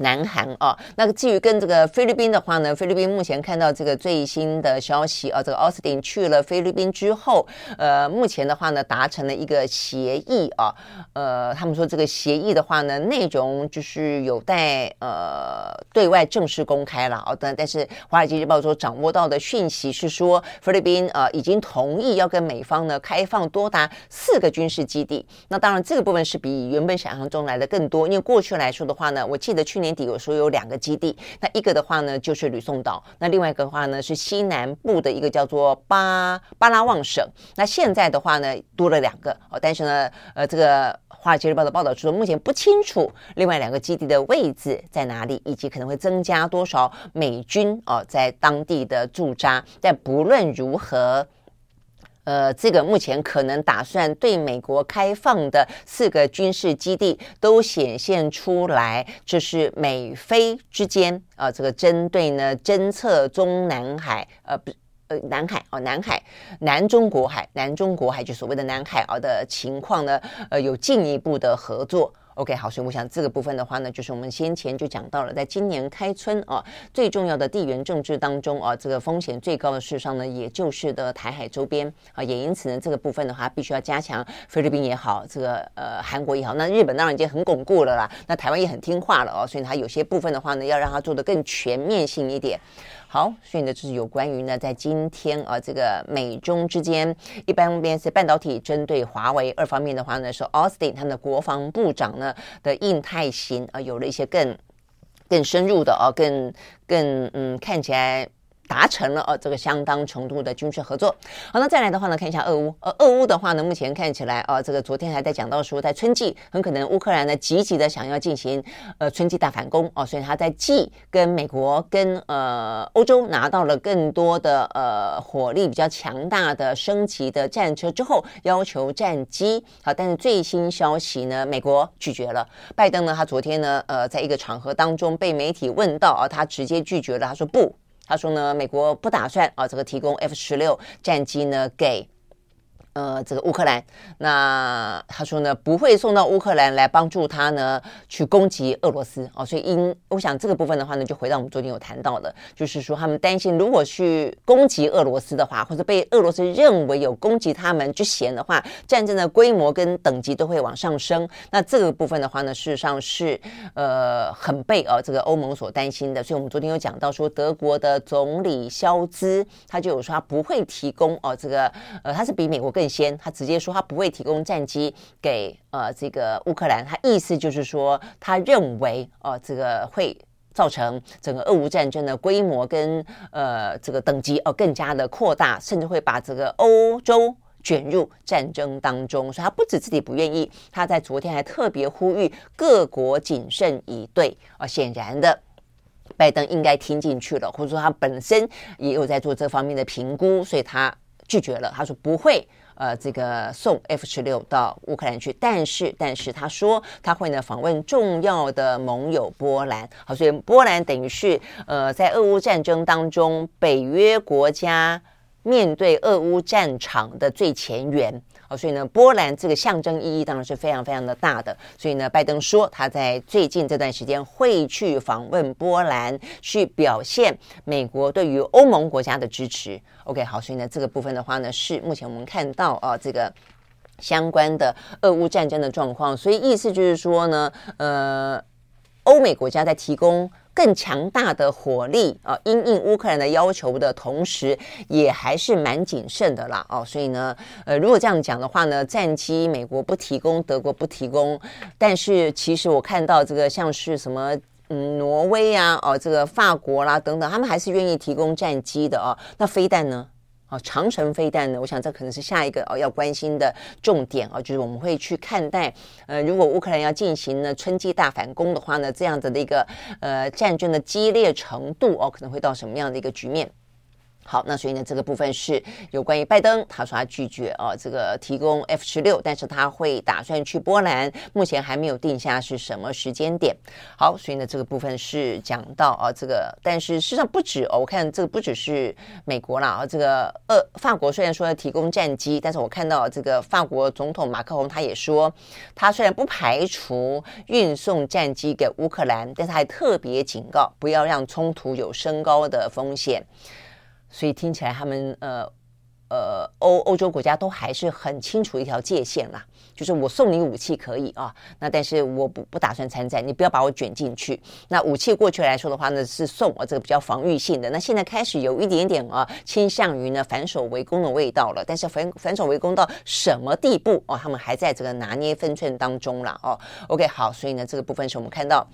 南韩啊，那至于跟这个菲律宾的话呢，菲律宾目前看到这个最新的消息啊，这个奥斯汀去了菲律宾之后，呃，目前的话呢达成了一个协议啊，呃，他们说这个协议的话呢，内容就是有待呃对外正式公开了啊，但但是《华尔街日报》说掌握到的讯息是说，菲律宾呃已经同意要跟美方呢开放多达四个军事基地，那当然这个部分是比原本想象中来的更多，因为过去来说的话呢，我记得去年。年底有时候有两个基地，那一个的话呢就是吕宋岛，那另外一个的话呢是西南部的一个叫做巴巴拉望省。那现在的话呢多了两个哦，但是呢，呃，这个《华尔街日报》的报道说，目前不清楚另外两个基地的位置在哪里，以及可能会增加多少美军哦在当地的驻扎。但不论如何。呃，这个目前可能打算对美国开放的四个军事基地，都显现出来，这是美菲之间啊、呃，这个针对呢侦测中南海，呃，不，呃，南海哦，南海，南中国海，南中国海就所谓的南海啊的情况呢，呃，有进一步的合作。OK，好，所以我想这个部分的话呢，就是我们先前就讲到了，在今年开春啊，最重要的地缘政治当中啊，这个风险最高的事实上呢，也就是的台海周边啊，也因此呢，这个部分的话，必须要加强菲律宾也好，这个呃韩国也好，那日本当然已经很巩固了啦，那台湾也很听话了哦，所以它有些部分的话呢，要让它做得更全面性一点。好，所以呢，这是有关于呢，在今天啊，这个美中之间，一方面是半导体针对华为，二方面的话呢，是 Austin 他们的国防部长呢的印太行啊，有了一些更更深入的啊，更更嗯，看起来。达成了呃，这个相当程度的军事合作。好，那再来的话呢，看一下俄乌。呃，俄乌的话呢，目前看起来啊，这个昨天还在讲到说，在春季很可能乌克兰呢积极的想要进行呃春季大反攻哦，所以他在既跟美国跟呃欧洲拿到了更多的呃火力比较强大的升级的战车之后，要求战机。好，但是最新消息呢，美国拒绝了。拜登呢，他昨天呢，呃，在一个场合当中被媒体问到啊，他直接拒绝了，他说不。他说呢，美国不打算啊，这个提供 F 十六战机呢给。呃，这个乌克兰，那他说呢，不会送到乌克兰来帮助他呢去攻击俄罗斯哦，所以因我想这个部分的话呢，就回到我们昨天有谈到的，就是说他们担心如果去攻击俄罗斯的话，或者被俄罗斯认为有攻击他们之嫌的话，战争的规模跟等级都会往上升。那这个部分的话呢，事实上是呃很被呃这个欧盟所担心的。所以我们昨天有讲到说，德国的总理肖兹他就有说他不会提供哦这个呃他是比美国更。更先，他直接说他不会提供战机给呃这个乌克兰，他意思就是说，他认为呃这个会造成整个俄乌战争的规模跟呃这个等级哦、更加的扩大，甚至会把这个欧洲卷入战争当中。所以他不止自己不愿意，他在昨天还特别呼吁各国谨慎以对啊、显然的，拜登应该听进去了，或者说他本身也有在做这方面的评估，所以他拒绝了，他说不会。呃，这个送 F 十六到乌克兰去，但是，但是他说他会呢访问重要的盟友波兰，好，所以波兰等于是呃在俄乌战争当中北约国家面对俄乌战场的最前沿。哦，所以呢，波兰这个象征意义当然是非常非常的大的。所以呢，拜登说他在最近这段时间会去访问波兰，去表现美国对于欧盟国家的支持。OK，好，所以呢，这个部分的话呢，是目前我们看到啊，这个相关的俄乌战争的状况。所以意思就是说呢，呃，欧美国家在提供。更强大的火力啊，因应乌克兰的要求的同时，也还是蛮谨慎的啦哦。所以呢，呃，如果这样讲的话呢，战机美国不提供，德国不提供，但是其实我看到这个像是什么嗯，挪威啊，哦，这个法国啦等等，他们还是愿意提供战机的哦。那飞弹呢？啊，长城飞弹呢？我想这可能是下一个哦要关心的重点啊，就是我们会去看待，呃，如果乌克兰要进行呢春季大反攻的话呢，这样子的一个呃战争的激烈程度哦，可能会到什么样的一个局面？好，那所以呢，这个部分是有关于拜登，他说他拒绝啊，这个提供 F 十六，但是他会打算去波兰，目前还没有定下是什么时间点。好，所以呢，这个部分是讲到啊，这个，但是事实上不止哦，我看这个不只是美国啦啊，这个呃，法国虽然说要提供战机，但是我看到这个法国总统马克龙他也说，他虽然不排除运送战机给乌克兰，但是还特别警告，不要让冲突有升高的风险。所以听起来，他们呃呃欧欧洲国家都还是很清楚一条界限啦，就是我送你武器可以啊，那但是我不不打算参战，你不要把我卷进去。那武器过去来说的话呢，是送啊这个比较防御性的。那现在开始有一点点啊倾向于呢反手为攻的味道了，但是反反手为攻到什么地步哦？他们还在这个拿捏分寸当中了哦。OK，好，所以呢这个部分是我们看到。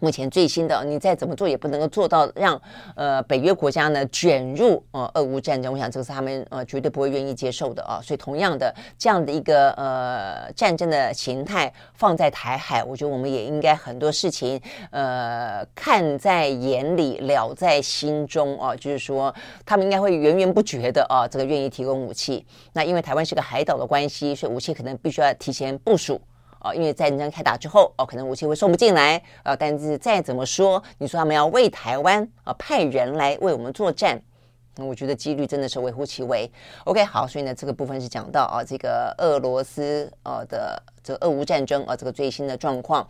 目前最新的，你再怎么做也不能够做到让呃北约国家呢卷入呃俄乌战争，我想这个是他们呃绝对不会愿意接受的啊。所以同样的这样的一个呃战争的形态放在台海，我觉得我们也应该很多事情呃看在眼里，了在心中啊。就是说他们应该会源源不绝的啊，这个愿意提供武器。那因为台湾是个海岛的关系，所以武器可能必须要提前部署。啊，因为战争开打之后，哦，可能武器会送不进来，啊，但是再怎么说，你说他们要为台湾啊派人来为我们作战，那我觉得几率真的是微乎其微。OK，好，所以呢，这个部分是讲到啊，这个俄罗斯呃的这个俄乌战争啊，这个最新的状况。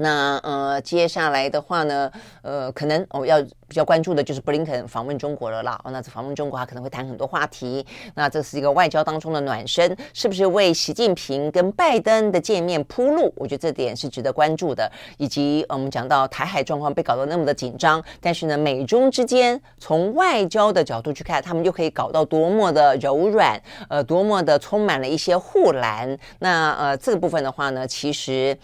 那呃，接下来的话呢，呃，可能我、哦、要比较关注的就是布林肯访问中国了啦。那这访问中国，他可能会谈很多话题。那这是一个外交当中的暖身，是不是为习近平跟拜登的见面铺路？我觉得这点是值得关注的。以及我们讲到台海状况被搞得那么的紧张，但是呢，美中之间从外交的角度去看，他们就可以搞到多么的柔软，呃，多么的充满了一些护栏。那呃，这个部分的话呢，其实。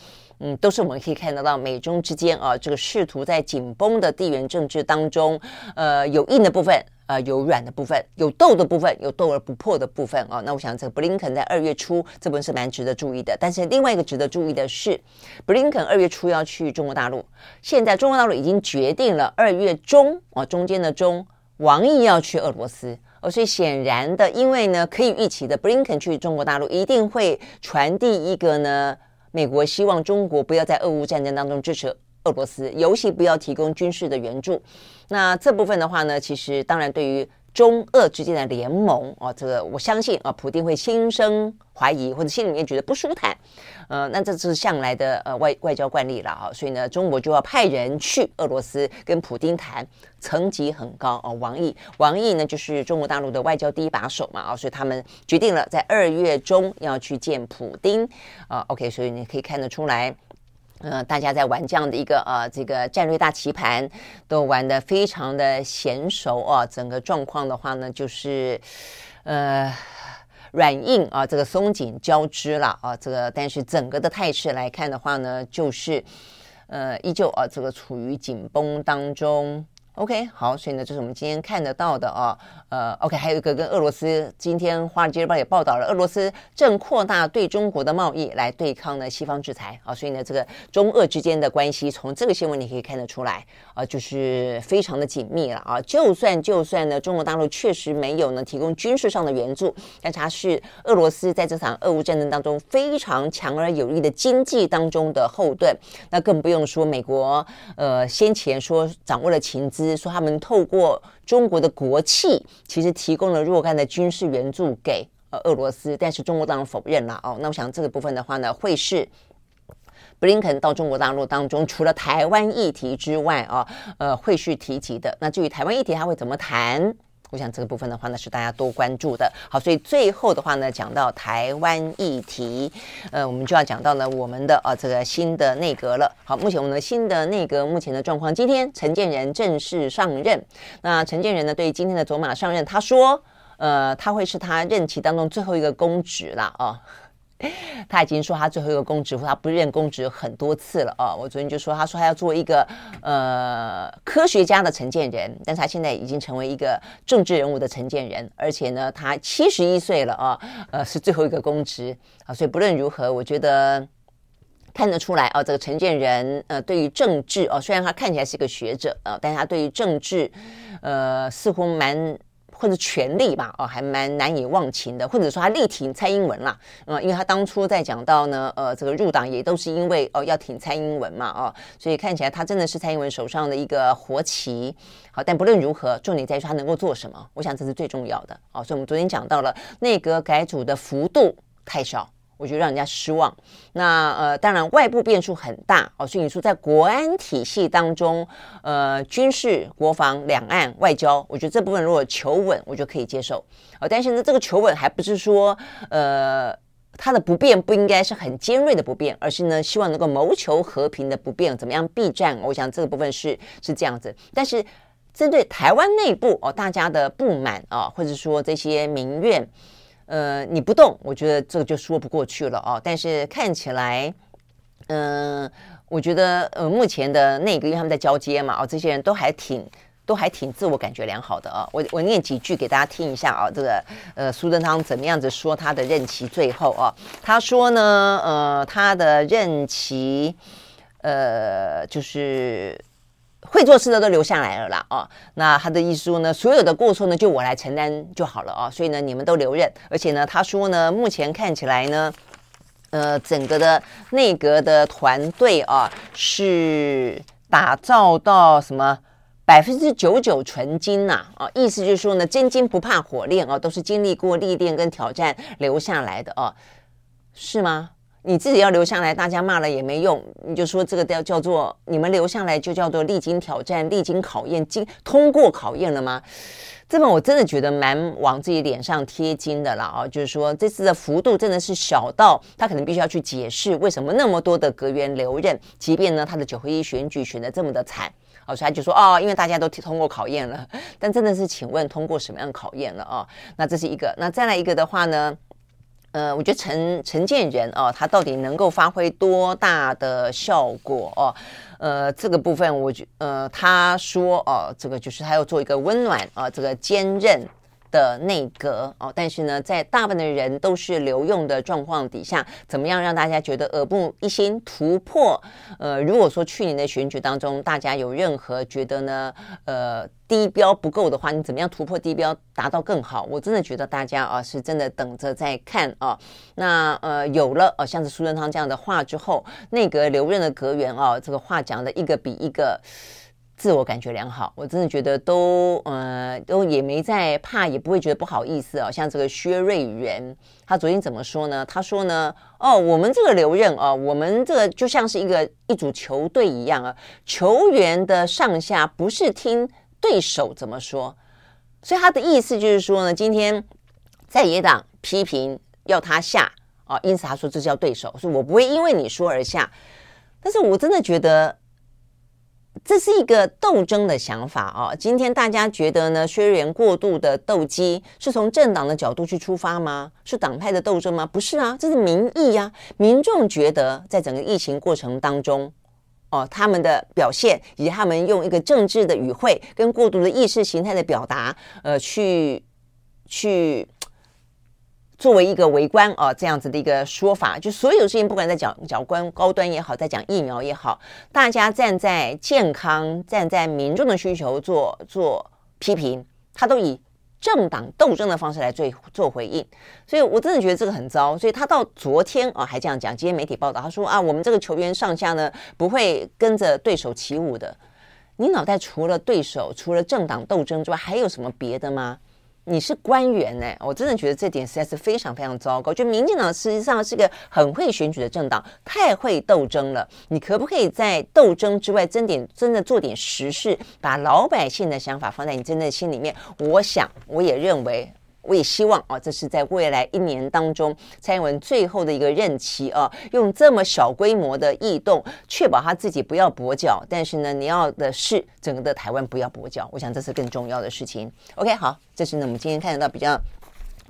嗯，都是我们可以看得到美中之间啊，这个试图在紧绷的地缘政治当中，呃，有硬的部分，呃，有软的部分，有斗的部分，有斗而不破的部分啊。那我想，这个布林肯在二月初这部分是蛮值得注意的。但是另外一个值得注意的是，布林肯二月初要去中国大陆，现在中国大陆已经决定了二月中啊，中间的中，王毅要去俄罗斯，哦，所以显然的，因为呢，可以预期的，布林肯去中国大陆一定会传递一个呢。美国希望中国不要在俄乌战争当中支持俄罗斯，尤其不要提供军事的援助。那这部分的话呢，其实当然对于中俄之间的联盟啊，这个我相信啊，普丁会心生怀疑或者心里面觉得不舒坦。呃，那这是向来的呃外外交惯例了啊，所以呢，中国就要派人去俄罗斯跟普丁谈，层级很高哦。王毅，王毅呢就是中国大陆的外交第一把手嘛啊，所以他们决定了在二月中要去见普丁啊。OK，所以你可以看得出来，呃，大家在玩这样的一个呃这个战略大棋盘，都玩得非常的娴熟啊。整个状况的话呢，就是呃。软硬啊，这个松紧交织了啊，这个但是整个的态势来看的话呢，就是呃依旧啊，这个处于紧绷当中。OK，好，所以呢，这是我们今天看得到的啊，呃，OK，还有一个跟俄罗斯，今天《华尔街日报》也报道了，俄罗斯正扩大对中国的贸易来对抗呢西方制裁啊，所以呢，这个中俄之间的关系，从这个新闻你可以看得出来啊，就是非常的紧密了啊。就算就算呢，中国大陆确实没有呢提供军事上的援助，但它是俄罗斯在这场俄乌战争当中非常强而有力的经济当中的后盾，那更不用说美国，呃，先前说掌握了情资。说他们透过中国的国企，其实提供了若干的军事援助给呃俄罗斯，但是中国当然否认了哦。那我想这个部分的话呢，会是布林肯到中国大陆当中，除了台湾议题之外啊，呃，会去提及的。那至于台湾议题，他会怎么谈？我想这个部分的话呢，是大家多关注的。好，所以最后的话呢，讲到台湾议题，呃，我们就要讲到呢我们的呃这个新的内阁了。好，目前我们的新的内阁目前的状况，今天陈建仁正式上任。那陈建仁呢，对今天的走马上任，他说，呃，他会是他任期当中最后一个公职了啊。(laughs) 他已经说他最后一个公职，他不认公职很多次了啊！我昨天就说，他说他要做一个呃科学家的承建人，但是他现在已经成为一个政治人物的承建人，而且呢，他七十一岁了啊，呃，是最后一个公职啊，所以不论如何，我觉得看得出来哦，这个陈建仁呃，对于政治哦，虽然他看起来是一个学者啊，但他对于政治呃，似乎蛮。或者权力吧，哦，还蛮难以忘情的，或者说他力挺蔡英文啦，嗯，因为他当初在讲到呢，呃，这个入党也都是因为哦要挺蔡英文嘛，哦，所以看起来他真的是蔡英文手上的一个活棋，好，但不论如何，重点在于他能够做什么，我想这是最重要的，哦，所以我们昨天讲到了内阁改组的幅度太少。我觉得让人家失望。那呃，当然外部变数很大哦，所以你说在国安体系当中，呃，军事、国防、两岸、外交，我觉得这部分如果求稳，我就可以接受。呃，但是呢，这个求稳还不是说，呃，它的不变不应该是很尖锐的不变，而是呢，希望能够谋求和平的不变，怎么样避战？我想这个部分是是这样子。但是针对台湾内部哦，大家的不满啊，或者说这些民怨。呃，你不动，我觉得这个就说不过去了哦。但是看起来，嗯、我觉得呃，目前的内阁因为他们在交接嘛，哦，这些人都还挺都还挺自我感觉良好的啊。我我念几句给大家听一下啊，这个呃，苏贞昌怎么样子说他的任期最后啊？他说呢，呃，他的任期呃，就是会做事的都留下来了啦啊。那他的意思说呢，所有的过错呢，就我来承担就好了啊。所以呢，你们都留任，而且呢，他说呢，目前看起来呢。呃，整个的内阁的团队啊，是打造到什么百分之九九纯金呐啊，啊，意思就是说呢，真金不怕火炼啊，都是经历过历练跟挑战留下来的啊，是吗？你自己要留下来，大家骂了也没用，你就说这个叫叫做你们留下来就叫做历经挑战、历经考验、经通过考验了吗？这本我真的觉得蛮往自己脸上贴金的了啊！就是说这次的幅度真的是小到他可能必须要去解释为什么那么多的阁员留任，即便呢他的九合一选举选得这么的惨啊，所以他就说哦，因为大家都通过考验了。但真的是，请问通过什么样的考验了啊？那这是一个，那再来一个的话呢？呃，我觉得陈陈建仁哦，他到底能够发挥多大的效果哦？呃，这个部分我觉呃，他说哦，这个就是他要做一个温暖啊，这个坚韧的内阁哦，但是呢，在大部分的人都是留用的状况底下，怎么样让大家觉得耳目一新、突破？呃，如果说去年的选举当中，大家有任何觉得呢，呃，低标不够的话，你怎么样突破低标，达到更好？我真的觉得大家啊，是真的等着在看啊。那呃，有了呃、像是苏贞昌这样的话之后，内阁留任的阁员啊，这个话讲的一个比一个。自我感觉良好，我真的觉得都呃都也没在怕，也不会觉得不好意思哦。像这个薛瑞元，他昨天怎么说呢？他说呢，哦，我们这个留任哦，我们这个就像是一个一组球队一样啊，球员的上下不是听对手怎么说，所以他的意思就是说呢，今天在野党批评要他下啊，因此他说这叫对手，说我不会因为你说而下，但是我真的觉得。这是一个斗争的想法哦！今天大家觉得呢，薛瑞元过度的斗鸡是从政党的角度去出发吗？是党派的斗争吗？不是啊，这是民意呀、啊！民众觉得在整个疫情过程当中，哦，他们的表现以及他们用一个政治的语汇跟过度的意识形态的表达，呃，去去。作为一个围观啊，这样子的一个说法，就所有事情，不管在讲讲关高端也好，在讲疫苗也好，大家站在健康、站在民众的需求做做批评，他都以政党斗争的方式来做做回应，所以我真的觉得这个很糟。所以他到昨天啊还这样讲，今天媒体报道他说啊，我们这个球员上下呢不会跟着对手起舞的。你脑袋除了对手、除了政党斗争之外，还有什么别的吗？你是官员呢，我真的觉得这点实在是非常非常糟糕。就民进党实际上是个很会选举的政党，太会斗争了。你可不可以在斗争之外，真点真的做点实事，把老百姓的想法放在你真的心里面？我想，我也认为。我也希望啊，这是在未来一年当中，蔡英文最后的一个任期啊，用这么小规模的异动，确保他自己不要跛脚。但是呢，你要的是整个的台湾不要跛脚。我想这是更重要的事情。OK，好，这是呢我们今天看得到比较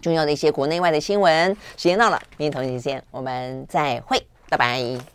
重要的一些国内外的新闻。时间到了，明天同一时间我们再会，拜拜。